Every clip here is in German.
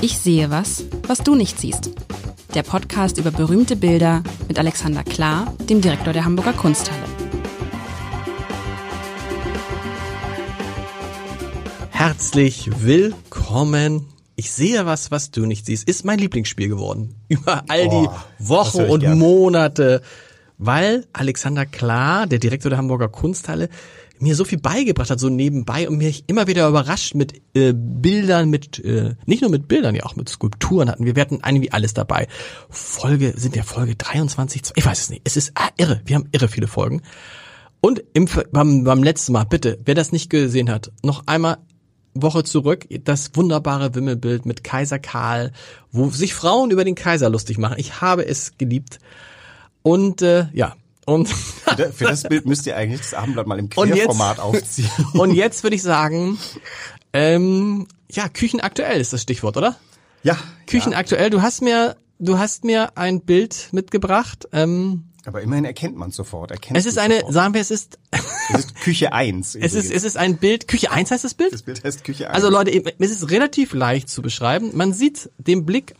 Ich sehe was, was du nicht siehst. Der Podcast über berühmte Bilder mit Alexander Klar, dem Direktor der Hamburger Kunsthalle. Herzlich willkommen. Ich sehe was, was du nicht siehst. Ist mein Lieblingsspiel geworden. Über all die Oh, Wochen und gerne. Monate. Weil Alexander Klar, der Direktor der Hamburger Kunsthalle, mir so viel beigebracht hat, so nebenbei und mich immer wieder überrascht mit äh, Bildern, mit äh, nicht nur mit Bildern, ja auch mit Skulpturen hatten wir. Wir hatten irgendwie alles dabei. Folge, sind ja Folge 23, ich weiß es nicht. Es ist ah, irre. Wir haben irre viele Folgen. Und im, beim, beim letzten Mal, bitte, wer das nicht gesehen hat, noch einmal Woche zurück, das wunderbare Wimmelbild mit Kaiser Karl, wo sich Frauen über den Kaiser lustig machen. Ich habe es geliebt. Und äh, ja, und, Für das, für das Bild müsst ihr eigentlich das Abendblatt mal im Und jetzt- Querformat aufziehen. und jetzt würde ich sagen, ähm, ja, Küchenaktuell ist das Stichwort, oder? Ja, Küchenaktuell, du hast mir, du hast mir ein Bild mitgebracht. Ähm, aber immerhin erkennt man sofort. Erkennt es ist eine, sofort. sagen wir, es ist, Es ist Küche 1. es ist, es ist ein Bild, Küche 1 heißt das Bild? das Bild heißt Küche 1. Also Leute, es ist relativ leicht zu beschreiben. Man sieht den Blick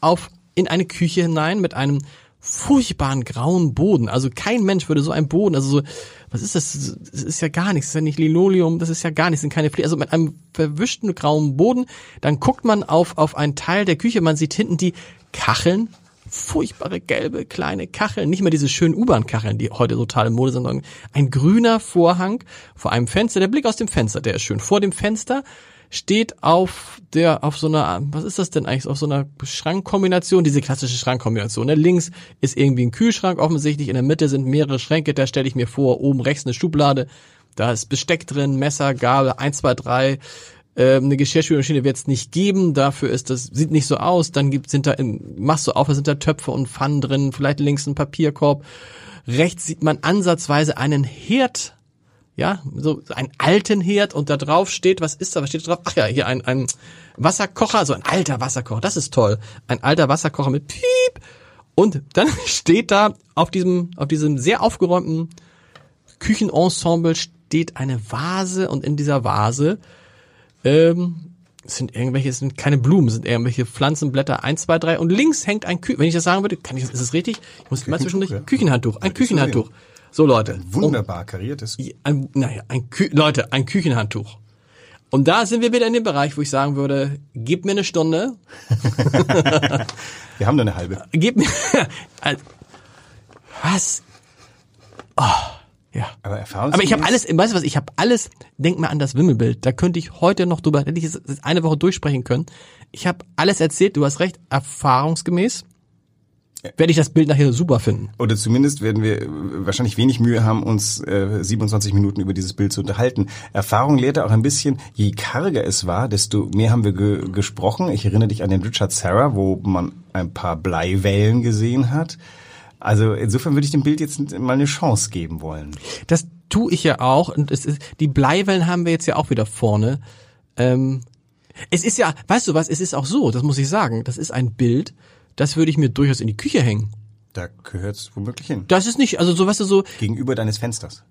auf in eine Küche hinein mit einem furchtbaren grauen Boden. Also kein Mensch würde so einen Boden, also so, was ist das? Das ist ja gar nichts, das ist ja nicht Linoleum, das ist ja gar nichts, das sind keine Fliesen. Also mit einem verwischten grauen Boden, dann guckt man auf, auf einen Teil der Küche, man sieht hinten die Kacheln, furchtbare gelbe kleine Kacheln, nicht mehr diese schönen U-Bahn-Kacheln, die heute total in Mode sind, sondern ein grüner Vorhang vor einem Fenster. Der Blick aus dem Fenster, der ist schön. Vor dem Fenster steht auf der, auf so einer, was ist das denn eigentlich, auf so einer Schrankkombination, diese klassische Schrankkombination. Ne? Links ist irgendwie ein Kühlschrank offensichtlich, in der Mitte sind mehrere Schränke, da stelle ich mir vor, oben rechts eine Schublade, da ist Besteck drin, Messer, Gabel, eins, zwei, drei. Ähm, eine Geschirrspülmaschine wird es nicht geben, dafür ist das, sieht nicht so aus, dann gibt, sind da, machst du auf, da sind da Töpfe und Pfannen drin, vielleicht links ein Papierkorb. Rechts sieht man ansatzweise einen Herd, ja, so einen alten Herd und da drauf steht, was ist da, was steht da drauf? Ach ja, hier ein, ein Wasserkocher, so ein alter Wasserkocher, das ist toll. Ein alter Wasserkocher mit Piep. Und dann steht da auf diesem, auf diesem sehr aufgeräumten Küchenensemble steht eine Vase und in dieser Vase ähm, sind irgendwelche, es sind keine Blumen, es sind irgendwelche Pflanzenblätter, eins, zwei, drei und links hängt ein Kü wenn ich das sagen würde, kann ich, ist es richtig? Ich muss immer zwischendurch, ja. Küchenhandtuch, ein so Küchenhandtuch. So Leute. Wunderbar kariertes. Ein, naja, ein Kü Leute, ein Küchenhandtuch. Und da sind wir wieder in dem Bereich, wo ich sagen würde, gib mir eine Stunde, Wir haben da eine halbe. gib mir, Also, was? Oh, ja. Aber. Aber ich habe alles, weißt du was, ich habe alles, denk mal an das Wimmelbild, da könnte ich heute noch drüber, hätte ich es eine Woche durchsprechen können. Ich habe alles erzählt, du hast recht, erfahrungsgemäß werde ich das Bild nachher super finden. Oder zumindest werden wir äh, wahrscheinlich wenig Mühe haben, uns äh, 27 Minuten über dieses Bild zu unterhalten. Erfahrung lehrte auch ein bisschen, je karger es war, desto mehr haben wir ge gesprochen. Ich erinnere dich an den Richard Serra, wo man ein paar Bleiwellen gesehen hat. Also insofern würde ich dem Bild jetzt mal eine Chance geben wollen. Das tue ich ja auch und es ist, die Bleiwellen haben wir jetzt ja auch wieder vorne. Ähm, es ist ja, weißt du was, es ist auch so, das muss ich sagen, das ist ein Bild, das würde ich mir durchaus in die Küche hängen. Da gehört es womöglich hin. Das ist nicht, also so, weißt du, so, Gegenüber deines Fensters.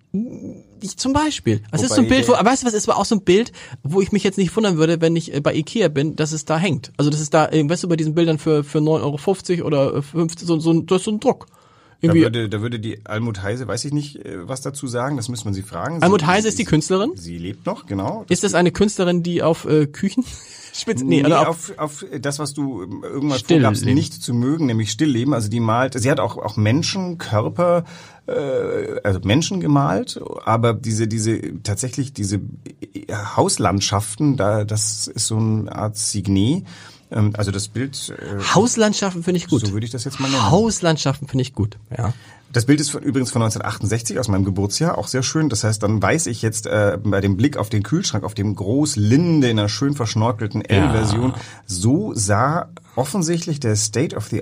Ich zum Beispiel. Es ist Wobei so ein Bild, wo, weißt du was, es war auch so ein Bild, wo ich mich jetzt nicht wundern würde, wenn ich äh, bei Ikea bin, dass es da hängt. Also das ist da, äh, weißt du, bei diesen Bildern für, für 9,50 Euro oder äh, 50, so, so, ein- das ist so ein Druck. Da Irgendwie. würde, da würde die Almut Heise, weiß ich nicht, äh, was dazu sagen, das müsste man sie fragen. Sie- Almut Heise ist die Künstlerin? Sie lebt noch, genau. Ist das eine Künstlerin, die auf äh, Küchen spitzt? Nee, Nee, oder auf, auf, das, was du ähm, irgendwann Stillleben. vorgabst, nicht zu mögen, nämlich Stillleben. Also die malt, sie hat auch auch Menschen, Körper, äh, also Menschen gemalt, aber diese diese tatsächlich diese äh, Hauslandschaften, da das ist so eine Art Signet. Ähm, also das Bild. Äh, Hauslandschaften finde ich gut. So würde ich das jetzt mal nennen. Hauslandschaften finde ich gut, ja. Das Bild ist von, übrigens von 1968 aus meinem Geburtsjahr, auch sehr schön. Das heißt, dann weiß ich jetzt äh, bei dem Blick auf den Kühlschrank, auf dem Großlinde in einer schön verschnorkelten L-Version, so sah offensichtlich der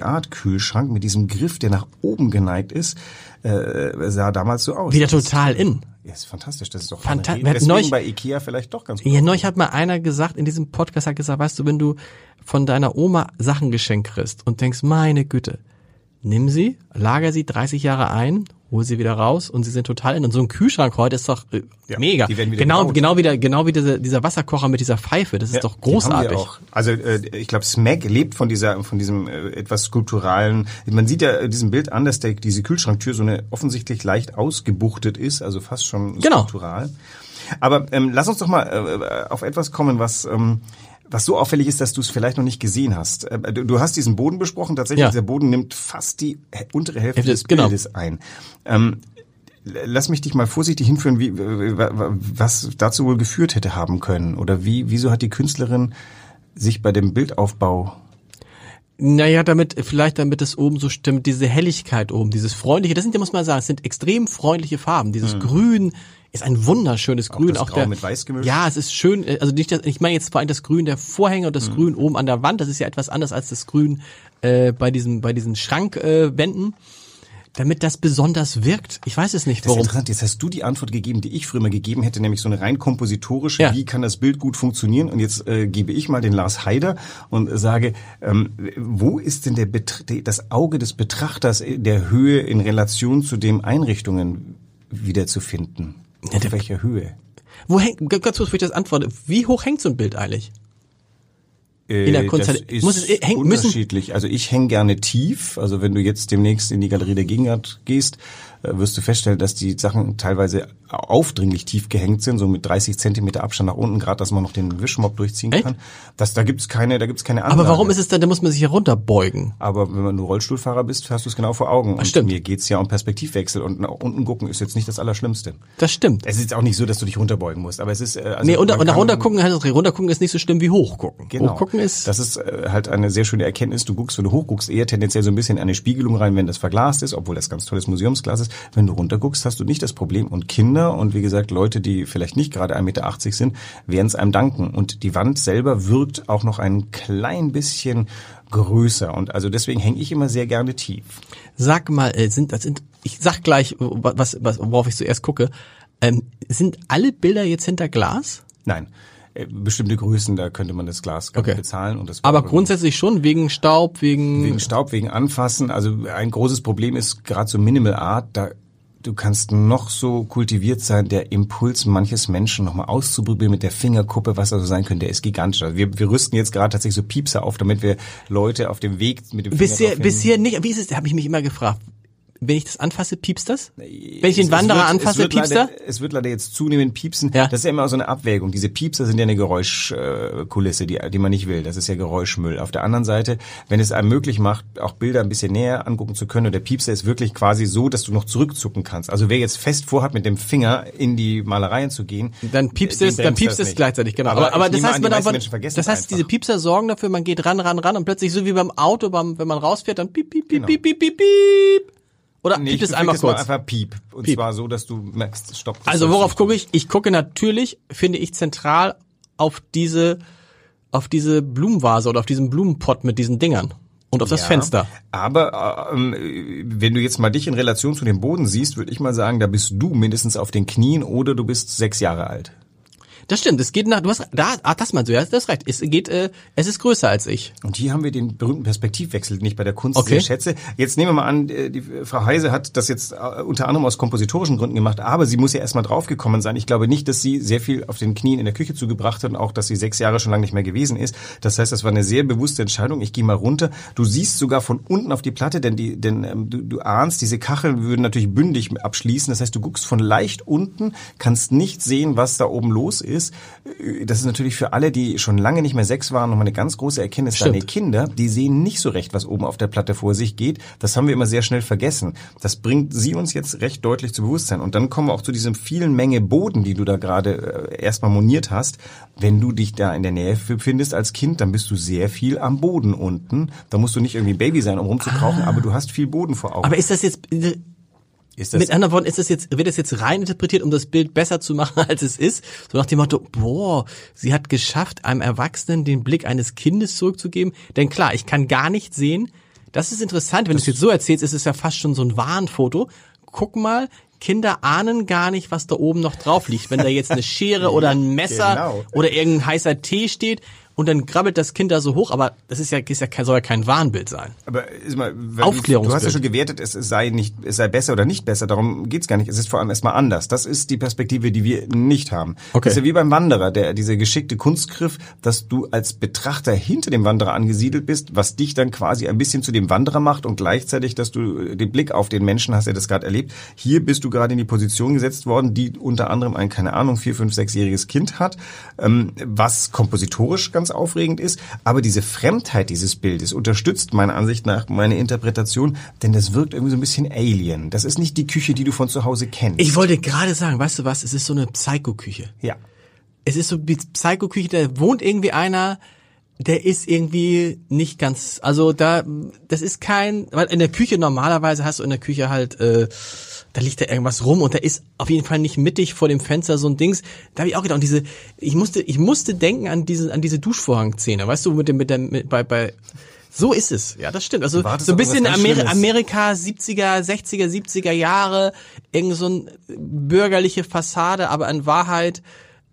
State-of-the-Art-Kühlschrank mit diesem Griff, der nach oben geneigt ist, äh, sah damals so aus. Wieder total in. Ja, ist fantastisch. Das ist doch Fanta- Deswegen neulich- bei Ikea vielleicht doch ganz gut. Ja, neulich hat mal einer gesagt, in diesem Podcast hat gesagt, weißt du, wenn du von deiner Oma Sachen geschenkt kriegst und denkst, meine Güte, nimm sie, lager sie 30 Jahre ein, hol sie wieder raus und sie sind total in. Und so ein Kühlschrank heute ist doch äh, Ja, mega. die werden wieder genau, gebaut. genau wie der, genau wie dieser, dieser Wasserkocher mit dieser Pfeife. Das ist Ja, doch großartig. Also äh, ich glaube, Smack lebt von dieser, von diesem äh, etwas skulpturalen. Man sieht ja äh, diesem Bild an, dass der, diese Kühlschranktür so eine offensichtlich leicht ausgebuchtet ist, also fast schon Genau. skulptural. Aber ähm, lass uns doch mal äh, auf etwas kommen, was ähm, was so auffällig ist, dass du es vielleicht noch nicht gesehen hast. Äh, Du, hast diesen Boden besprochen. Tatsächlich, Ja. dieser Boden nimmt fast die untere Hälfte Hälfte, des genau. Bildes ein. Ähm, Lass mich dich mal vorsichtig hinführen, wie, was dazu wohl geführt hätte haben können. Oder wie, wieso hat die Künstlerin sich bei dem Bildaufbau Naja, damit, vielleicht damit es oben so stimmt, diese Helligkeit oben, dieses freundliche, das sind ja, muss man sagen, es sind extrem freundliche Farben. Dieses Grün ist ein wunderschönes Grün. Mhm. das Grau der, mit Weiß gemischt? Ja, es ist schön, äh, also nicht das, ich meine jetzt vor allem das Grün der Vorhänge und Mhm. das Grün oben an der Wand, das ist ja etwas anders als das Grün äh, bei diesen, bei diesen Schrankwänden. Äh, damit das besonders wirkt. Ich weiß es nicht, Das ist warum. interessant. Jetzt hast du die Antwort gegeben, die ich früher mal gegeben hätte, nämlich so eine rein kompositorische, Ja. wie kann das Bild gut funktionieren? Und jetzt äh, gebe ich mal den Lars Haider und sage, ähm, wo ist denn der Bet das Auge des Betrachters in der Höhe in Relation zu den Einrichtungen wiederzufinden? Auf welcher Höhe? Wo hängt, ganz kurz, bevor ich das antworte, wie hoch hängt so ein Bild eigentlich? In der Äh, Kunsthalle. Das ist Muss es- hängt- müssen- unterschiedlich. Also ich hänge gerne tief. Also wenn du jetzt demnächst in die Galerie der Gegenwart gehst, äh, wirst du feststellen, dass die Sachen teilweise aufdringlich tief gehängt sind, so mit 30 Zentimeter Abstand nach unten, gerade dass man noch den Wischmopp durchziehen Echt? kann. Das, da gibt's keine, da gibt's keine Anlage. Aber warum ist es dann, da muss man sich herunterbeugen? Aber wenn man nur Rollstuhlfahrer bist, hast du es genau vor Augen. Und stimmt. mir geht's ja um Perspektivwechsel und nach unten gucken ist jetzt nicht das Allerschlimmste. Das stimmt. Es ist jetzt auch nicht so, dass du dich runterbeugen musst, aber es ist äh, also nee, unter, und nach runtergucken, halt, runtergucken ist nicht so schlimm wie hochgucken. Genau. Hochgucken ist, Das ist äh, halt eine sehr schöne Erkenntnis. Du guckst, wenn du hochguckst, eher tendenziell so ein bisschen in eine Spiegelung rein, wenn das verglast ist, obwohl das ganz tolles Museumsglas ist. Wenn du runterguckst, hast du nicht das Problem. Und Kinder und wie gesagt Leute, die vielleicht nicht gerade 1,80 Meter sind, werden es einem danken. Und die Wand selber wirkt auch noch ein klein bisschen größer. Und also deswegen hänge ich immer sehr gerne tief. sag mal, äh, sind, das sind, ich sag gleich, was, was, worauf ich zuerst gucke, ähm, sind alle Bilder jetzt hinter Glas? Nein. äh, Bestimmte Größen, da könnte man das Glas Okay. bezahlen. Und das Aber grundsätzlich schon, wegen Staub, wegen, Wegen Staub, wegen Anfassen. Also ein großes Problem ist gerade so Minimal Art, da du kannst noch so kultiviert sein, der Impuls manches Menschen nochmal auszuprobieren mit der Fingerkuppe, was da so sein könnte, der ist gigantisch. Also wir, wir rüsten jetzt gerade tatsächlich so Piepser auf, damit wir Leute auf dem Weg mit dem Finger bisher, bisher nicht, wie ist es, da habe ich mich immer gefragt. Wenn ich das anfasse, piepst das? Wenn ich den Es- Wanderer es wird, anfasse, es piepst leider, er? Es wird leider jetzt zunehmend piepsen. Ja. Das ist ja immer so eine Abwägung. Diese Piepser sind ja eine Geräuschkulisse, die, die man nicht will. Das ist ja Geräuschmüll. Auf der anderen Seite, wenn es einem möglich macht, auch Bilder ein bisschen näher angucken zu können, und der Piepser ist wirklich quasi so, dass du noch zurückzucken kannst. Also wer jetzt fest vorhat, mit dem Finger in die Malereien zu gehen, Dann piepst den es, dann piepst es gleichzeitig, genau. Aber Aber, aber das heißt, an, man vergessen das heißt, einfach. diese Piepser sorgen dafür, man geht ran, ran, ran und plötzlich so wie beim Auto, beim, wenn man rausfährt, dann piep, piep, piep, Genau. piep, piep, piep, piep. Oder Nee, ich es einmal kurz? einfach Piep. Und Piep. zwar so, dass du merkst, stopp. Also worauf gucke ich? Ich gucke natürlich, finde ich zentral auf diese, auf diese Blumenvase oder auf diesen Blumenpott mit diesen Dingern und auf das Ja, Fenster. Aber ähm, wenn du jetzt mal dich in Relation zu dem Boden siehst, würde ich mal sagen, da bist du mindestens auf den Knien oder du bist sechs Jahre alt. Das stimmt. Es geht nach. Du hast da. Ah, das meinst du ja. Das ist recht. Es geht. Äh, es ist größer als ich. Und hier haben wir den berühmten Perspektivwechsel, den ich bei der Kunst Okay. sehr schätze. Jetzt nehmen wir mal an, äh, die Frau Heise hat das jetzt äh, unter anderem aus kompositorischen Gründen gemacht, aber sie muss ja erstmal draufgekommen sein. Ich glaube nicht, dass sie sehr viel auf den Knien in der Küche zugebracht hat und auch, dass sie sechs Jahre schon lange nicht mehr gewesen ist. Das heißt, das war eine sehr bewusste Entscheidung. Ich gehe mal runter. Du siehst sogar von unten auf die Platte, denn, die, denn ähm, du, du ahnst, diese Kacheln würden natürlich bündig abschließen. Das heißt, du guckst von leicht unten, kannst nicht sehen, was da oben los ist. Äh, Das ist natürlich für alle, die schon lange nicht mehr sechs waren, nochmal eine ganz große Erkenntnis. Stimmt. Deine Kinder, die sehen nicht so recht, was oben auf der Platte vor sich geht. Das haben wir immer sehr schnell vergessen. Das bringt sie uns jetzt recht deutlich zu Bewusstsein. Und dann kommen wir auch zu diesem vielen Menge Boden, die du da gerade äh, erstmal moniert hast. Wenn du dich da in der Nähe befindest als Kind, dann bist du sehr viel am Boden unten. Da musst du nicht irgendwie Baby sein, um rumzukrauchen, aber du hast viel Boden vor Augen. Aber ist das jetzt? Ist das Mit anderen Worten, ist das jetzt, wird das jetzt rein interpretiert, um das Bild besser zu machen, als es ist? So nach dem Motto, boah, sie hat geschafft, einem Erwachsenen den Blick eines Kindes zurückzugeben. Denn klar, ich kann gar nicht sehen. Das ist interessant, wenn du es jetzt so erzählst, ist es ja fast schon so ein Warnfoto. Guck mal, Kinder ahnen gar nicht, was da oben noch drauf liegt. Wenn da jetzt eine Schere oder ein Messer Genau. oder irgendein heißer Tee steht. Und dann krabbelt das Kind da so hoch, aber das ist ja, ist ja kein, soll ja kein Wahnbild sein. Aber ist mal, Aufklärungsbild. Du hast ja schon gewertet, es sei nicht, es sei besser oder nicht besser. Darum geht's gar nicht. Es ist vor allem erstmal anders. Das ist die Perspektive, die wir nicht haben. Okay. Das ist ja wie beim Wanderer, der diese geschickte Kunstgriff, dass du als Betrachter hinter dem Wanderer angesiedelt bist, was dich dann quasi ein bisschen zu dem Wanderer macht und gleichzeitig, dass du den Blick auf den Menschen hast, der das gerade erlebt. Hier bist du gerade in die Position gesetzt worden, die unter anderem ein, keine Ahnung, vier, fünf, sechsjähriges Kind hat, ähm, was kompositorisch ganz aufregend ist. Aber diese Fremdheit dieses Bildes unterstützt meiner Ansicht nach meine Interpretation, denn das wirkt irgendwie so ein bisschen alien. Das ist nicht die Küche, die du von zu Hause kennst. Ich wollte gerade sagen, weißt du was, es ist so eine Psycho-Küche. ja. Es ist so die Psycho-Küche, da wohnt irgendwie einer, der ist irgendwie nicht ganz, also da, das ist kein, weil in der Küche normalerweise hast du in der Küche halt, äh, da liegt da irgendwas rum und da ist auf jeden Fall nicht mittig vor dem Fenster so ein Dings. Da habe ich auch gedacht, und diese, ich musste, ich musste denken an diese, an diese Duschvorhangszene, weißt du, mit dem, mit der, mit, bei, bei, so ist es, ja, das stimmt. Also wartest so ein bisschen Ameri. Amerika 70er, 60er, 70er Jahre, irgend so ein bürgerliche Fassade, aber in Wahrheit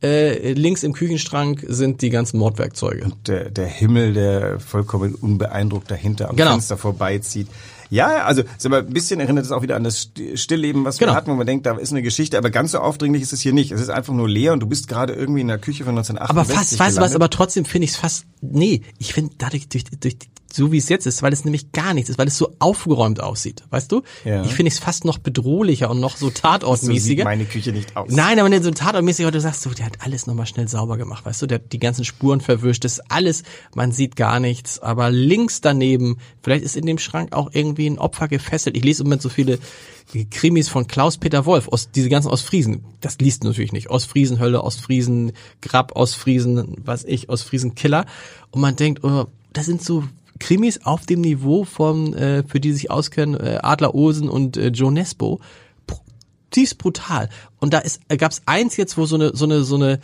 äh, links im Küchenschrank sind die ganzen Mordwerkzeuge. der, der Himmel, der vollkommen unbeeindruckt dahinter am Genau. Fenster vorbeizieht. Ja, also mal, ein bisschen erinnert es auch wieder an das St- Stillleben, was Genau. wir hatten, wo man denkt, da ist eine Geschichte, aber ganz so aufdringlich ist es hier nicht. Es ist einfach nur leer und du bist gerade irgendwie in der Küche von 1968 Aber fast, weißt du was, aber trotzdem finde ich es fast, nee, ich finde dadurch, durch, durch, so wie es jetzt ist, weil es nämlich gar nichts ist, weil es so aufgeräumt aussieht, weißt du? Ja. Ich finde es fast noch bedrohlicher und noch so so sieht tatortmäßiger. meine Küche nicht aus. Nein, aber nicht so tatortmäßig, weil du sagst, so, der hat alles nochmal schnell sauber gemacht, weißt du, der hat die ganzen Spuren verwischt, das ist alles, man sieht gar nichts, aber links daneben, vielleicht ist in dem Schrank auch irgendwie ein Opfer gefesselt. Ich lese im Moment so viele Krimis von Klaus-Peter Wolf, aus, diese ganzen Ostfriesen. Das liest du natürlich nicht. Ostfriesen, Hölle, Ostfriesen, Grab, Ostfriesen, was ich, Ostfriesen, Killer. Und man denkt, oh, das sind so Krimis auf dem Niveau von, äh, für die sich auskennen, äh, Adler Olsen und äh, Joe Nesbo tiefst brutal. Und da ist, gab es eins jetzt, wo so eine, so eine, so eine,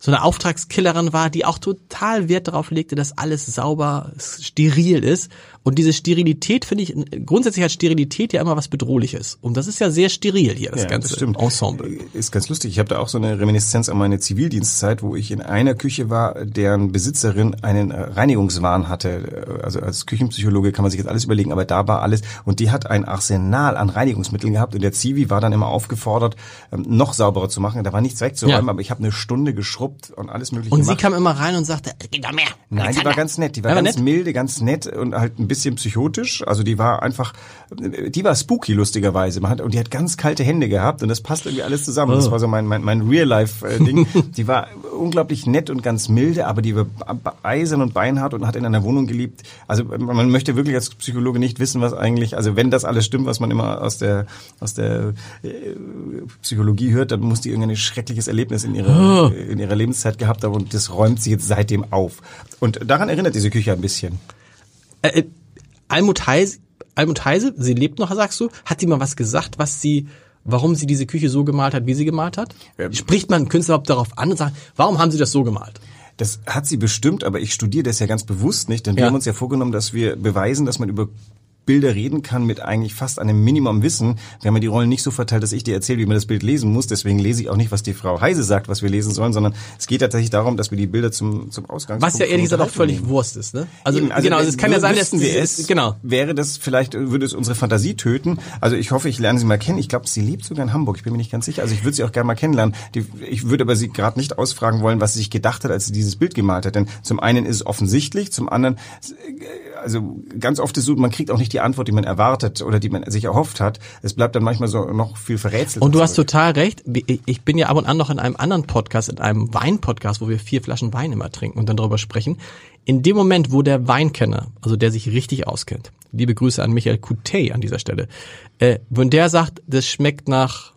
so eine Auftragskillerin war, die auch total Wert darauf legte, dass alles sauber, steril ist. Und diese Sterilität finde ich, grundsätzlich hat Sterilität ja immer was Bedrohliches. Und das ist ja sehr steril hier, das Ja, ganze das stimmt. Ensemble. Ist ganz lustig. Ich habe da auch so eine Reminiszenz an meine Zivildienstzeit, wo ich in einer Küche war, deren Besitzerin einen äh, Reinigungswahn hatte. Also als Küchenpsychologe kann man sich jetzt alles überlegen, aber da war alles. Und die hat ein Arsenal an Reinigungsmitteln gehabt und der Zivi war dann immer aufgefordert, ähm, noch sauberer zu machen. Da war nichts wegzuräumen, Ja. aber ich habe eine Stunde geschrubbt und alles mögliche Und sie gemacht. kam immer rein und sagte, geht da mehr. Nein, die Alexander." war ganz nett. Die war Ja, ganz nett? milde, ganz nett und halt ein bisschen psychotisch. Also die war einfach, die war spooky lustigerweise. Man hat, und die hat ganz kalte Hände gehabt und das passt irgendwie alles zusammen. Oh. Das war so mein, mein, mein Real-Life-Ding. die war unglaublich nett und ganz milde, aber die war eisern und beinhart und hat in einer Wohnung gelebt. Also man möchte wirklich als Psychologe nicht wissen, was eigentlich, also wenn das alles stimmt, was man immer aus der, aus der äh, Psychologie hört, dann muss die irgendein schreckliches Erlebnis in ihrer, in ihrer Lebenszeit gehabt haben und das räumt sie jetzt seitdem auf. Und daran erinnert diese Küche ein bisschen. Äh, äh, Almut Heise, Almut Heise, sie lebt noch, sagst du, hat sie mal was gesagt, was sie, warum sie diese Küche so gemalt hat, wie sie gemalt hat? Ähm. Spricht man Künstler überhaupt darauf an und sagt, warum haben sie das so gemalt? Das hat sie bestimmt, aber ich studiere das ja ganz bewusst nicht, denn wir Ja. haben uns ja vorgenommen, dass wir beweisen, dass man über Bilder reden kann mit eigentlich fast einem Minimum Wissen. Wir haben ja die Rollen nicht so verteilt, dass ich dir erzähle, wie man das Bild lesen muss. Deswegen lese ich auch nicht, was die Frau Heise sagt, was wir lesen sollen, sondern es geht tatsächlich darum, dass wir die Bilder zum, zum Ausgangspunkt Was ja ehrlich gesagt auch völlig Unterhaltung Wurst ist, ne? Also, Eben, genau, also es kann ja sein, dass wir es, genau. wäre das vielleicht würde es unsere Fantasie töten. Also ich hoffe, ich lerne sie mal kennen. Ich glaube, sie lebt sogar in Hamburg. Ich bin mir nicht ganz sicher. Also ich würde sie auch gerne mal kennenlernen. Die, ich würde aber sie gerade nicht ausfragen wollen, was sie sich gedacht hat, als sie dieses Bild gemalt hat. Denn zum einen ist es offensichtlich, zum anderen also ganz oft ist es so, man kriegt auch nicht die Antwort, die man erwartet oder die man sich erhofft hat. Es bleibt dann manchmal so noch viel verrätselt. Und du hast total recht. Ich bin ja ab und an noch in einem anderen Podcast, in einem Wein-Podcast, wo wir vier Flaschen Wein immer trinken und dann darüber sprechen. In dem Moment, wo der Weinkenner, also der sich richtig auskennt, liebe Grüße an Michael Coutet an dieser Stelle, äh, wenn der sagt, das schmeckt nach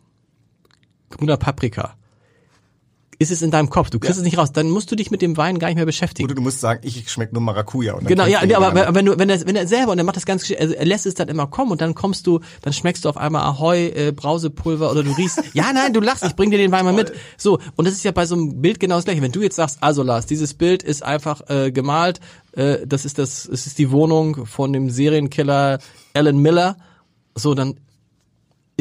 grüner Paprika, ist es in deinem Kopf. Du kriegst es nicht raus. Dann musst du dich mit dem Wein gar nicht mehr beschäftigen. Oder du musst sagen, ich schmecke nur Maracuja. Genau, ja, ja aber aber wenn du, wenn er, wenn er selber und er macht das ganz, also er lässt es dann immer kommen und dann kommst du, dann schmeckst du auf einmal Ahoi, äh, Brausepulver oder du riechst, ja, nein, du lachst, ich bring dir den Wein mal mit. So, und das ist ja bei so einem Bild genau das gleiche. Wenn du jetzt sagst, also Lars, dieses Bild ist einfach äh, gemalt, äh, das ist das, es ist die Wohnung von dem Serienkiller Alan Miller, so, dann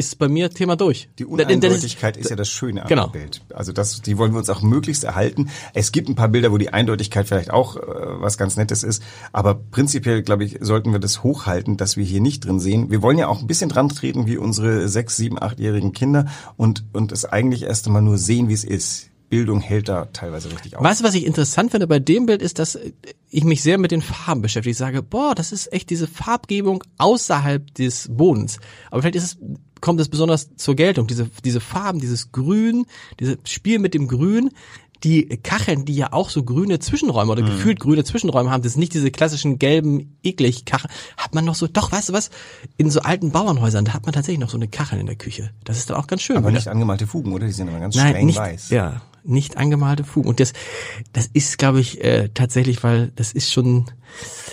ist bei mir Thema durch. Die Uneindeutigkeit ist ja das Schöne an Genau. dem Bild. Also das, die wollen wir uns auch möglichst erhalten. Es gibt ein paar Bilder, wo die Eindeutigkeit vielleicht auch äh, was ganz Nettes ist, aber prinzipiell, glaube ich, sollten wir das hochhalten, dass wir hier nicht drin sehen. Wir wollen ja auch ein bisschen dran treten wie unsere sechs, sieben, achtjährigen Kinder und und es eigentlich erst einmal nur sehen, wie es ist. Bildung hält da teilweise richtig auf. Weißt du, was ich interessant finde bei dem Bild, ist, dass ich mich sehr mit den Farben beschäftige. Ich sage, boah, das ist echt diese Farbgebung außerhalb des Bodens. Aber vielleicht ist es, kommt es besonders zur Geltung. Diese, diese Farben, dieses Grün, dieses Spiel mit dem Grün, die Kacheln, die ja auch so grüne Zwischenräume oder gefühlt grüne Zwischenräume haben, das sind nicht diese klassischen gelben, eklig Kacheln, hat man noch so, doch, weißt du was, in so alten Bauernhäusern, da hat man tatsächlich noch so eine Kachel in der Küche. Das ist dann auch ganz schön. aber wieder. nicht angemalte Fugen, oder? Die sind immer ganz Nein, streng nicht, weiß. ja, nicht angemalte Fugen. Und das, das ist, glaube ich, äh, tatsächlich, weil das ist schon,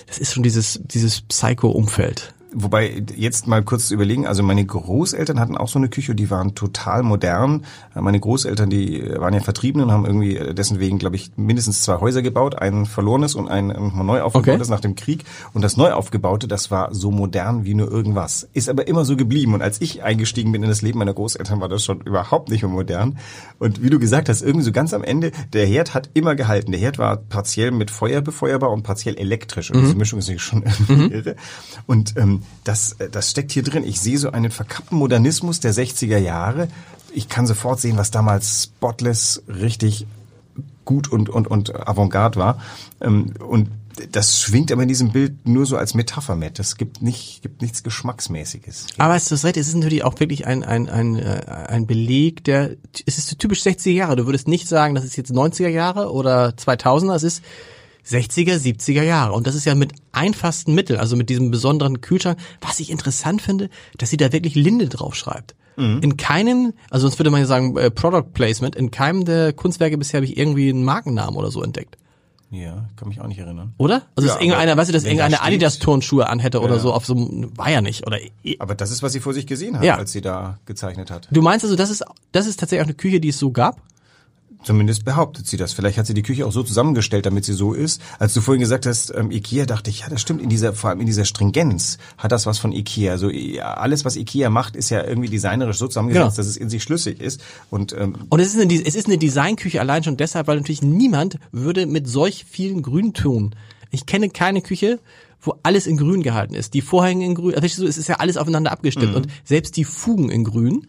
das ist schon dieses, dieses Psycho-Umfeld. Wobei jetzt mal kurz zu überlegen, also meine Großeltern hatten auch so eine Küche, die waren total modern. Meine Großeltern, die waren ja vertrieben und haben irgendwie dessen wegen, glaube ich, mindestens zwei Häuser gebaut, ein verlorenes und ein nochmal neu aufgebautes Okay. nach dem Krieg. Und das neu aufgebaute, das war so modern wie nur irgendwas. Ist aber immer so geblieben. Und als ich eingestiegen bin in das Leben meiner Großeltern, war das schon überhaupt nicht mehr modern. Und wie du gesagt hast, irgendwie so ganz am Ende, der Herd hat immer gehalten. Der Herd war partiell mit Feuer befeuerbar und partiell elektrisch. Und diese Mischung ist schon irgendwie irre. Und ähm, das, äh, das steckt hier drin. Ich sehe so einen verkappten Modernismus der 60er Jahre. Ich kann sofort sehen, was damals Spotless richtig gut und, und, und Avantgarde war. Ähm, Und das schwingt aber in diesem Bild nur so als Metapher mit. Es gibt nicht, gibt nichts Geschmacksmäßiges. Aber es ist es ist natürlich auch wirklich ein, ein, ein, äh, ein Beleg, der, es ist typisch 60er Jahre. Du würdest nicht sagen, das ist jetzt 90er Jahre oder 2000er, es ist 60er, 70er Jahre. Und das ist ja mit einfachsten Mitteln, also mit diesem besonderen Kühlschrank. Was ich interessant finde, dass sie da wirklich Linde drauf schreibt. In keinem, also sonst würde man ja sagen äh, Product Placement, in keinem der Kunstwerke bisher habe ich irgendwie einen Markennamen oder so entdeckt. Ja, kann mich auch nicht erinnern. Oder? Also Ja, dass irgendeiner, weißt du, dass wenn da Adidas Turnschuhe anhätte oder Ja. so auf so einem, war ja nicht. Oder Aber das ist, was sie vor sich gesehen hat, Ja. als sie da gezeichnet hat. du meinst also, das ist, das ist tatsächlich auch eine Küche, die es so gab? Zumindest behauptet sie das. Vielleicht hat sie die Küche auch so zusammengestellt, damit sie so ist. Als du vorhin gesagt hast, ähm, Ikea, dachte ich, ja, das stimmt. In dieser, vor allem in dieser Stringenz hat das was von Ikea. Also ja, alles, was Ikea macht, ist ja irgendwie designerisch so zusammengesetzt, Genau. dass es in sich schlüssig ist. Und ähm, Und es ist eine, es ist eine Designküche allein schon deshalb, weil natürlich niemand würde mit solch vielen Grüntönen. Ich kenne keine Küche, wo alles in Grün gehalten ist. Die Vorhänge in Grün, also es ist ja alles aufeinander abgestimmt und selbst die Fugen in Grün.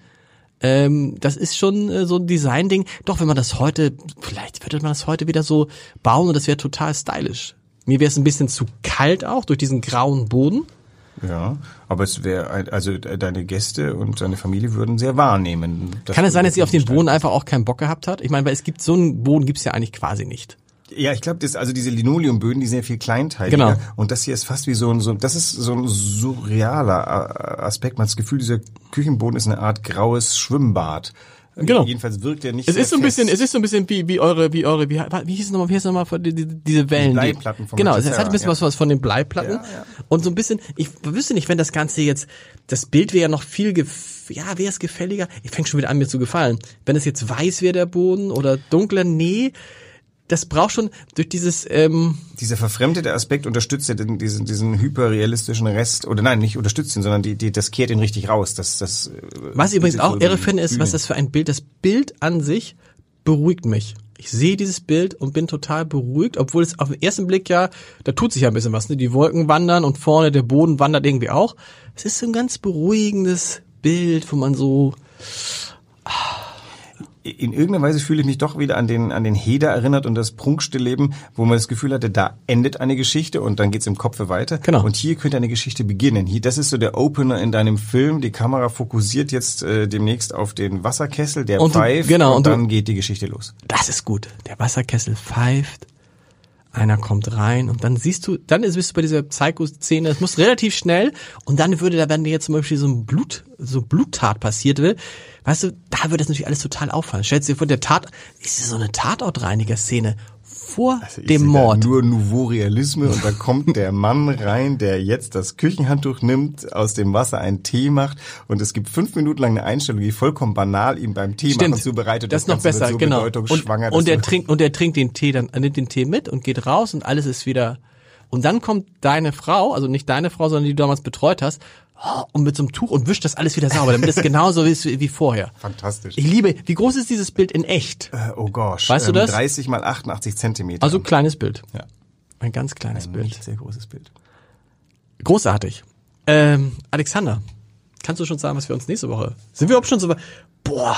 Ähm, das ist schon äh, so ein Design-Ding. Doch, wenn man das heute, vielleicht würde man das heute wieder so bauen und das wäre total stylisch. Mir wäre es ein bisschen zu kalt auch durch diesen grauen Boden. ja, aber es wäre, also deine Gäste und deine Familie würden sehr wahrnehmen. Kann es sein, dass sie auf den Boden einfach auch keinen Bock gehabt hat? Ich meine, weil es gibt so einen Boden gibt's ja eigentlich quasi nicht. Ja, ich glaube, das also diese Linoleumböden, die sind ja viel kleinteiliger. Genau. Und das hier ist fast wie so ein, so, das ist so ein surrealer äh, Aspekt. Man hat das Gefühl, dieser Küchenboden ist eine Art graues Schwimmbad. Genau. Jedenfalls wirkt er nicht Es ist so ein bisschen, fest. es ist so ein bisschen wie, wie eure, wie eure, wie, wie hieß es nochmal, wie hieß es nochmal, die, die, diese Wellen? die- Bleiplatten vom Genau, es hat ein bisschen ja. was, was von den Bleiplatten. Ja, ja. Und so ein bisschen, ich wüsste nicht, wenn das Ganze jetzt, das Bild wäre ja noch viel, gef ja, wäre es gefälliger. Ich fängt schon wieder an, mir zu gefallen. Wenn es jetzt weiß wäre, der Boden, oder dunkler, nee. Das braucht schon durch dieses, ähm, Dieser verfremdete Aspekt unterstützt ja den, diesen, diesen hyperrealistischen Rest, oder nein, nicht unterstützt ihn, sondern die, die, das kehrt ihn richtig raus. Das, das, äh, Was ich übrigens auch irre finde, ist, was das für ein Bild, das Bild an sich beruhigt mich. Ich sehe dieses Bild und bin total beruhigt, obwohl es auf den ersten Blick ja, da tut sich ja ein bisschen was, ne? Die Wolken wandern und vorne der Boden wandert irgendwie auch. Es ist so ein ganz beruhigendes Bild, wo man so, in irgendeiner Weise fühle ich mich doch wieder an den, an den Heder erinnert und das Prunkstillleben, wo man das Gefühl hatte, da endet eine Geschichte und dann geht's im Kopfe weiter. Genau. Und hier könnte eine Geschichte beginnen. Hier, das ist so der Opener in deinem Film. Die Kamera fokussiert jetzt äh, demnächst auf den Wasserkessel, der Und du- pfeift genau, und, und du- dann geht die Geschichte los. das ist gut. Der Wasserkessel pfeift, einer kommt rein und dann siehst du, dann ist- bist du bei dieser Psycho-Szene, es muss relativ schnell und dann würde da, wenn dir jetzt zum Beispiel so ein Blut, so Bluttat passiert will, weißt du, da würde das natürlich alles total auffallen. Stellst dir vor, der Tat, ist so eine Tatortreiniger-Szene vor Also dem Mord. Nur Nouveau Realisme und da kommt der Mann rein, der jetzt das Küchenhandtuch nimmt, aus dem Wasser einen Tee macht und es gibt fünf Minuten lang eine Einstellung, die vollkommen banal ihm beim Tee machen zubereitet. Das ist noch besser, so genau. Und, und er trinkt und er trinkt den Tee dann, er nimmt den Tee mit und geht raus und alles ist wieder Und dann kommt deine Frau, also nicht deine Frau, sondern die du damals betreut hast, und mit so einem Tuch und wischt das alles wieder sauber, damit es genauso ist wie vorher. Fantastisch. Ich liebe, wie groß ist dieses Bild in echt? Äh, oh gosh. Weißt du ähm, das? 30 mal 88 Zentimeter. Also kleines Bild. ja, Ein ganz kleines ein Bild. sehr großes Bild. Großartig. Ähm, Alexander, kannst du schon sagen, was wir uns nächste Woche? Sind wir überhaupt schon so weit? Boah,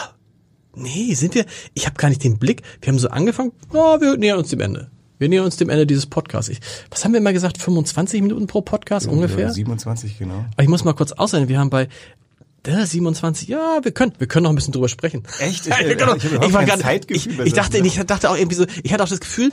nee, sind wir? Ich habe gar nicht den Blick. Wir haben so angefangen. Oh, wir nähern uns dem Ende. Wir nähern uns dem Ende dieses Podcasts. Ich, was haben wir immer gesagt? 25 Minuten pro Podcast ungefähr? Ja, 27, genau. Aber ich muss mal kurz ausrechnen. Wir haben bei äh, 27. Ja, wir können, wir können noch ein bisschen drüber sprechen. Echt? Ich, äh, genau. ich überhaupt war Zeitgefühl Ich, ich dachte, ich dachte auch irgendwie so. Ich hatte auch das Gefühl,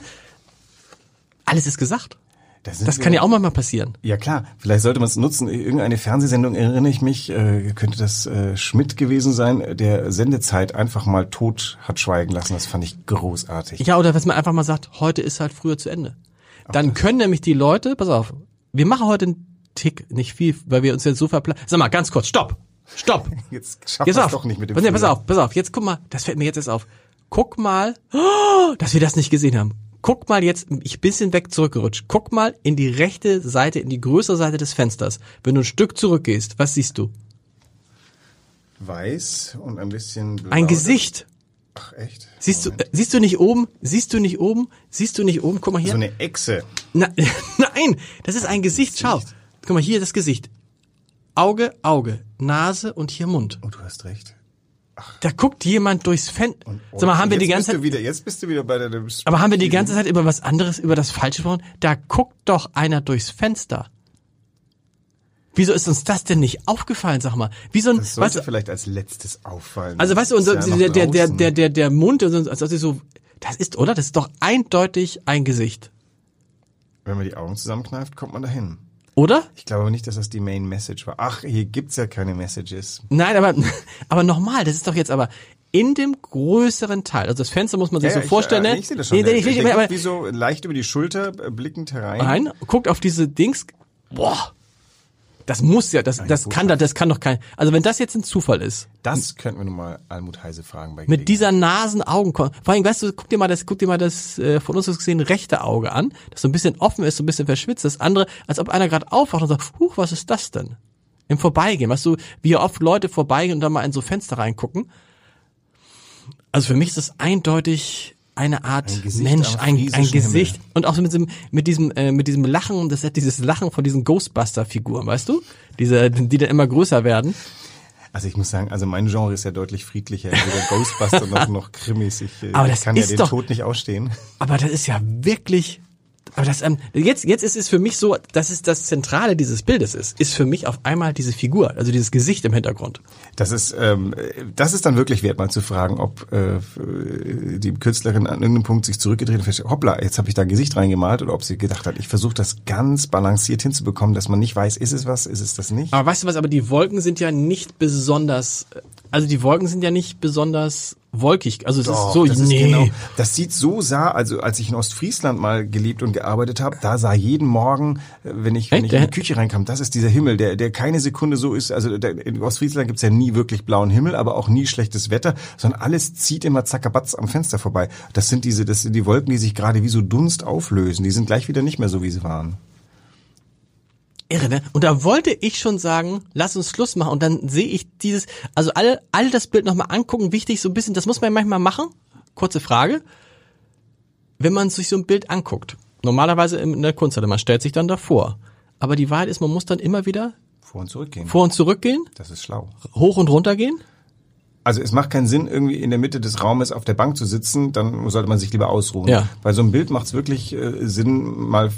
alles ist gesagt. Sind Das kann ja auch mal passieren. Ja klar, vielleicht sollte man es nutzen. Irgendeine Fernsehsendung erinnere ich mich, äh, könnte das äh, Schmidt gewesen sein, der Sendezeit einfach mal tot hat schweigen lassen. Das fand ich großartig. Ja, oder was man einfach mal sagt, heute ist halt früher zu Ende. Dann können nämlich die Leute, pass auf, wir machen heute einen Tick, nicht viel, weil wir uns jetzt so verplanen. Sag mal, ganz kurz, stopp, stopp. Jetzt schafft das auf. doch nicht mit dem pass, pass auf, pass auf, jetzt guck mal, das fällt mir jetzt erst auf. Guck mal, oh, dass wir das nicht gesehen haben. Guck mal jetzt, ich bisschen weg zurückgerutscht. Guck mal in die rechte Seite, in die größere Seite des Fensters. Wenn du ein Stück zurückgehst, was siehst du? Weiß und ein bisschen blau. Ein Gesicht. Ach echt? Siehst du, äh, siehst du nicht oben? Siehst du nicht oben? Siehst du nicht oben? Guck mal hier. So eine Echse. Na, nein, das ist ein Gesicht. Schau. Guck mal, hier das Gesicht. Auge, Auge, Nase und hier Mund. Oh, du hast recht. Da guckt jemand durchs Fenster. Sag mal, haben wir die ganze Zeit, wieder, Jetzt bist du wieder bei der... aber haben wir die ganze Zeit über was anderes, über das Falsche gesprochen? Da guckt doch einer durchs Fenster. Wieso ist uns das denn nicht aufgefallen, sag mal? Wie so ein, Das sollte weißt vielleicht als letztes auffallen. also weißt du, so, ja der, der, der, der, der, der Mund, also, also so, das ist, oder? Das ist doch eindeutig ein Gesicht. Wenn man die Augen zusammenkneift, kommt man dahin. Oder? Ich glaube nicht, dass das die Main Message war. Ach, hier gibt's ja keine Messages. Nein, aber, aber nochmal, das ist doch jetzt aber in dem größeren Teil. Also das Fenster muss man sich so ich, vorstellen, äh, ne? Ich sehe das schon. Nee, nee, ich nicht, guckt aber, wie so leicht über die Schulter äh, blickend herein. Nein, guckt auf diese Dings. Boah. Das muss ja, das, das kann da, das kann doch kein, also wenn das jetzt ein Zufall ist, Das könnten wir nun mal Almut Heise fragen bei mit dieser Nasen-Augen, vor allem, weißt du, guck dir mal das, guck dir mal das, äh, von uns aus gesehen, rechte Auge an, das so ein bisschen offen ist, so ein bisschen verschwitzt, das andere, als ob einer gerade aufwacht und sagt, huch, was ist das denn? Im Vorbeigehen, weißt du, wie oft Leute vorbeigehen und dann mal in so Fenster reingucken. Also für mich ist das eindeutig eine Art Ein Gesicht Mensch, ein, ein Gesicht Himmel. und auch so mit diesem mit diesem äh, mit diesem Lachen, das hat dieses Lachen von diesen Ghostbuster Figuren, weißt du? Diese die dann immer größer werden. Also ich muss sagen, also mein Genre ist ja deutlich friedlicher. Weder Ghostbuster noch, noch Krimis. Ich, äh, Aber das kann ja ist den doch- Tod nicht ausstehen. Aber das ist ja wirklich aber das ähm, jetzt jetzt ist es für mich so, dass es das Zentrale dieses Bildes ist, ist für mich auf einmal diese Figur, also dieses Gesicht im Hintergrund. Das ist, ähm, das ist dann wirklich wert, mal zu fragen, ob äh, die Künstlerin an irgendeinem Punkt sich zurückgedreht und feststellt, hoppla, jetzt habe ich da ein Gesicht reingemalt oder ob sie gedacht hat, ich versuche das ganz balanciert hinzubekommen, dass man nicht weiß, ist es was, ist es das nicht? Aber weißt du was, aber die Wolken sind ja nicht besonders also die Wolken sind ja nicht besonders wolkig, also es Doch, ist so das ist nee. genau, das sieht so sah, also als ich in Ostfriesland mal gelebt und gearbeitet habe, da sah jeden Morgen, äh, wenn ich, wenn Echt? ich in die Der- Küche reinkam, das ist dieser Himmel, der, der keine Sekunde so ist, also der, in Ostfriesland gibt's ja nie wirklich blauen Himmel, aber auch nie schlechtes Wetter, sondern alles zieht immer zackerbatz am Fenster vorbei. Das sind diese, das sind die Wolken, die sich gerade wie so Dunst auflösen, die sind gleich wieder nicht mehr so, wie sie waren. Irre, ne? Und da wollte ich schon sagen, lass uns Schluss machen. Und dann sehe ich dieses, also alle, alle das Bild nochmal angucken, wichtig, so ein bisschen, das muss man manchmal machen. Kurze Frage. Wenn man sich so ein Bild anguckt, normalerweise in der Kunsthalle, man stellt sich dann davor. Aber die Wahrheit ist, man muss dann immer wieder Vor und zurückgehen. vor und zurück gehen, Das ist schlau. hoch und runter gehen. Also es macht keinen Sinn, irgendwie in der Mitte des Raumes auf der Bank zu sitzen, dann sollte man sich lieber ausruhen. Ja. Bei so einem Bild macht es wirklich äh, Sinn, mal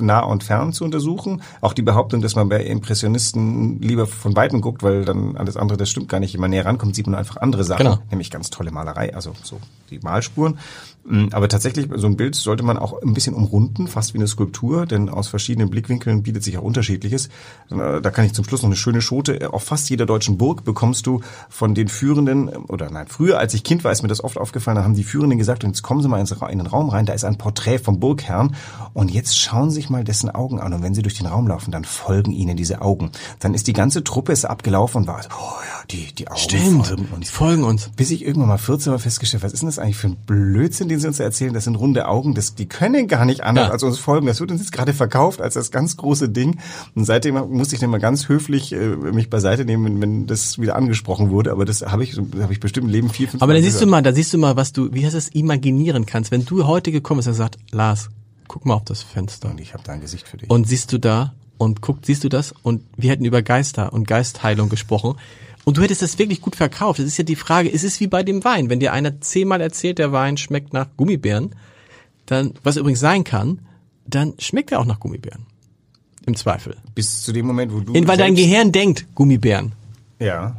nah und fern zu untersuchen. Auch die Behauptung, dass man bei Impressionisten lieber von Weitem guckt, weil dann alles andere, das stimmt gar nicht. Wenn man näher rankommt, sieht man einfach andere Sachen. Genau. Nämlich ganz tolle Malerei, also so die Malspuren. Mm, Aber tatsächlich, so ein Bild sollte man auch ein bisschen umrunden, fast wie eine Skulptur, denn aus verschiedenen Blickwinkeln bietet sich auch Unterschiedliches. Äh, Da kann ich zum Schluss noch eine schöne Schote. Auf fast jeder deutschen Burg bekommst du von den Führenden, oder nein, früher, als ich Kind war, ist mir das oft aufgefallen, da haben die Führenden gesagt, und jetzt kommen Sie mal in den Raum rein, da ist ein Porträt vom Burgherrn. Und jetzt schauen Sie sich mal dessen Augen an und wenn sie durch den Raum laufen, dann folgen ihnen diese Augen. Dann ist die ganze Truppe ist abgelaufen und war, oh ja, die, die Augen Stimmt, folgen die uns. folgen uns. Bis ich irgendwann mal 14 Mal festgestellt, was ist denn das eigentlich für ein Blödsinn, den sie uns erzählen? Das sind runde Augen, das, die können gar nicht anders Ja. als uns folgen. Das wird uns jetzt gerade verkauft als das ganz große Ding. Und seitdem musste ich dann mal ganz höflich äh, mich beiseite nehmen, wenn, wenn das wieder angesprochen wurde. Aber das habe ich, habe ich bestimmt im Leben vier, fünf Aber dann siehst du mal, da siehst du mal, was du, wie heißt es, imaginieren kannst. Wenn du heute gekommen bist und gesagt, Lars, guck mal auf das Fenster. Und ich habe da ein Gesicht für dich. Und siehst du da und guck, siehst du das? Und wir hätten über Geister und Geistheilung gesprochen. Und du hättest das wirklich gut verkauft. Das ist ja die Frage, es ist wie bei dem Wein. Wenn dir einer zehnmal erzählt, der Wein schmeckt nach Gummibären, dann, was übrigens sein kann, dann schmeckt er auch nach Gummibären. Im Zweifel. Bis zu dem Moment, wo du In, weil dein Gehirn denkt, Gummibären. Ja.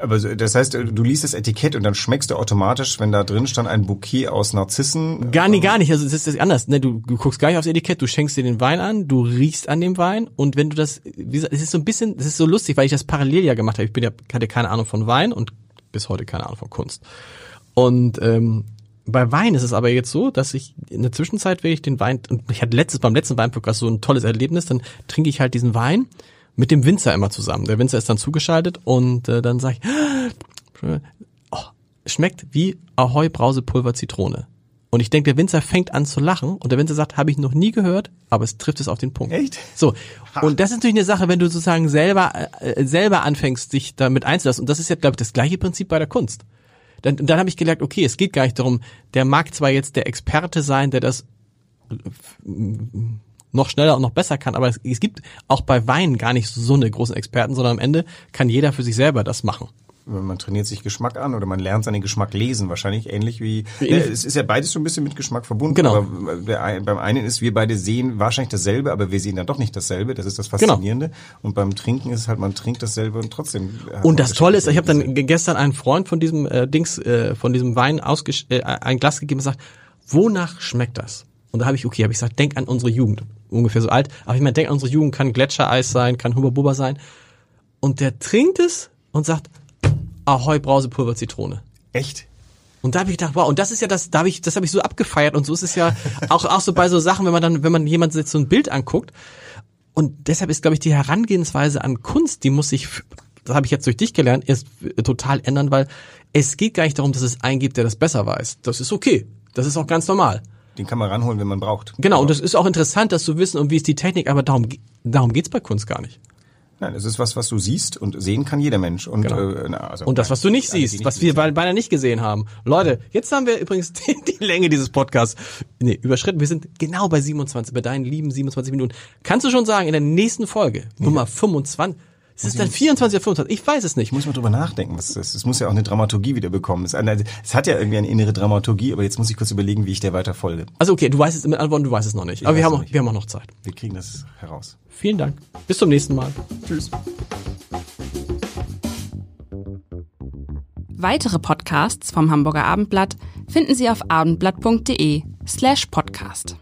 Aber das heißt, du liest das Etikett und dann schmeckst du automatisch, wenn da drin stand ein Bouquet aus Narzissen. Gar nicht, gar nicht. Also es ist das ist anders. Ne, du, du guckst gar nicht aufs Etikett, du schenkst dir den Wein an, du riechst an dem Wein und wenn du das, wie gesagt, es ist so ein bisschen, es ist so lustig, weil ich das parallel ja gemacht habe. Ich bin ja, hatte keine Ahnung von Wein und bis heute keine Ahnung von Kunst. Und ähm, bei Wein ist es aber jetzt so, dass ich in der Zwischenzeit, wenn ich den Wein, und ich hatte letztes beim letzten Weinpodcast so ein tolles Erlebnis, dann trinke ich halt diesen Wein mit dem Winzer immer zusammen. Der Winzer ist dann zugeschaltet und äh, dann sage ich, oh, schmeckt wie Ahoi Brausepulver Zitrone. Und ich denke, der Winzer fängt an zu lachen und der Winzer sagt, habe ich noch nie gehört, aber es trifft es auf den Punkt. Echt? So. Und das ist natürlich eine Sache, wenn du sozusagen selber äh, selber anfängst, dich damit einzulassen. Und das ist ja, glaube ich, das gleiche Prinzip bei der Kunst. Dann, dann habe ich gelernt, okay, es geht gar nicht darum, der mag zwar jetzt der Experte sein, der das äh, noch schneller und noch besser kann, aber es, es gibt auch bei Wein gar nicht so eine großen Experten, sondern am Ende kann jeder für sich selber das machen. Man trainiert sich Geschmack an oder man lernt seinen Geschmack lesen. Wahrscheinlich ähnlich wie, ja, es ist ja beides so ein bisschen mit Geschmack verbunden. Genau. Aber der, beim einen ist, wir beide sehen wahrscheinlich dasselbe, aber wir sehen dann doch nicht dasselbe. Das ist das Genau. Faszinierende. Und beim Trinken ist es halt, man trinkt dasselbe und trotzdem. Und das Tolle ist, ich habe dann ge- gestern einen Freund von diesem äh, Dings, äh, von diesem Wein ausgesch äh, ein Glas gegeben und sagt, wonach schmeckt das? Und da habe ich, okay, habe ich gesagt, denk an unsere Jugend. Ungefähr so alt. Aber ich meine, denk an unsere Jugend, kann Gletschereis sein, kann Hubba sein. Und der trinkt es und sagt, Ahoi Brausepulver Zitrone. Echt? Und da habe ich gedacht, wow, und das ist ja das, da habe ich, das habe ich so abgefeiert und so ist es ja auch auch so bei so Sachen, wenn man dann, wenn man jemand jetzt so ein Bild anguckt. Und deshalb ist, glaube ich, die Herangehensweise an Kunst, die muss sich, das habe ich jetzt durch dich gelernt, erst total ändern, weil es geht gar nicht darum, dass es einen gibt, der das besser weiß. Das ist okay. Das ist auch ganz normal. Den kann man ranholen, wenn man braucht. Genau, und das ist auch interessant, das zu wissen und wie ist die Technik, aber darum, darum geht's bei Kunst gar nicht. Nein, es ist was, was du siehst und sehen kann jeder Mensch. Und, Genau. äh, na, also, Und das, was du nicht siehst, was wir sehen. be- beinahe nicht gesehen haben. Leute, jetzt haben wir übrigens die, die Länge dieses Podcasts nee, überschritten. Wir sind genau bei 27, bei deinen lieben 27 Minuten. Kannst du schon sagen, in der nächsten Folge, Nummer 25, ist es dann 24 oder 25? Ich weiß es nicht. Ich muss mal drüber nachdenken, was das ist. Es muss ja auch eine Dramaturgie wieder bekommen. Es, es hat ja irgendwie eine innere Dramaturgie, aber jetzt muss ich kurz überlegen, wie ich der weiter folge. Also okay, du weißt es mit Antworten, du weißt es noch nicht. Aber wir haben, noch auch, nicht. wir haben auch noch Zeit. Wir kriegen das heraus. Vielen Dank. Bis zum nächsten Mal. Tschüss. Weitere Podcasts vom Hamburger Abendblatt finden Sie auf abendblatt.de slash podcast.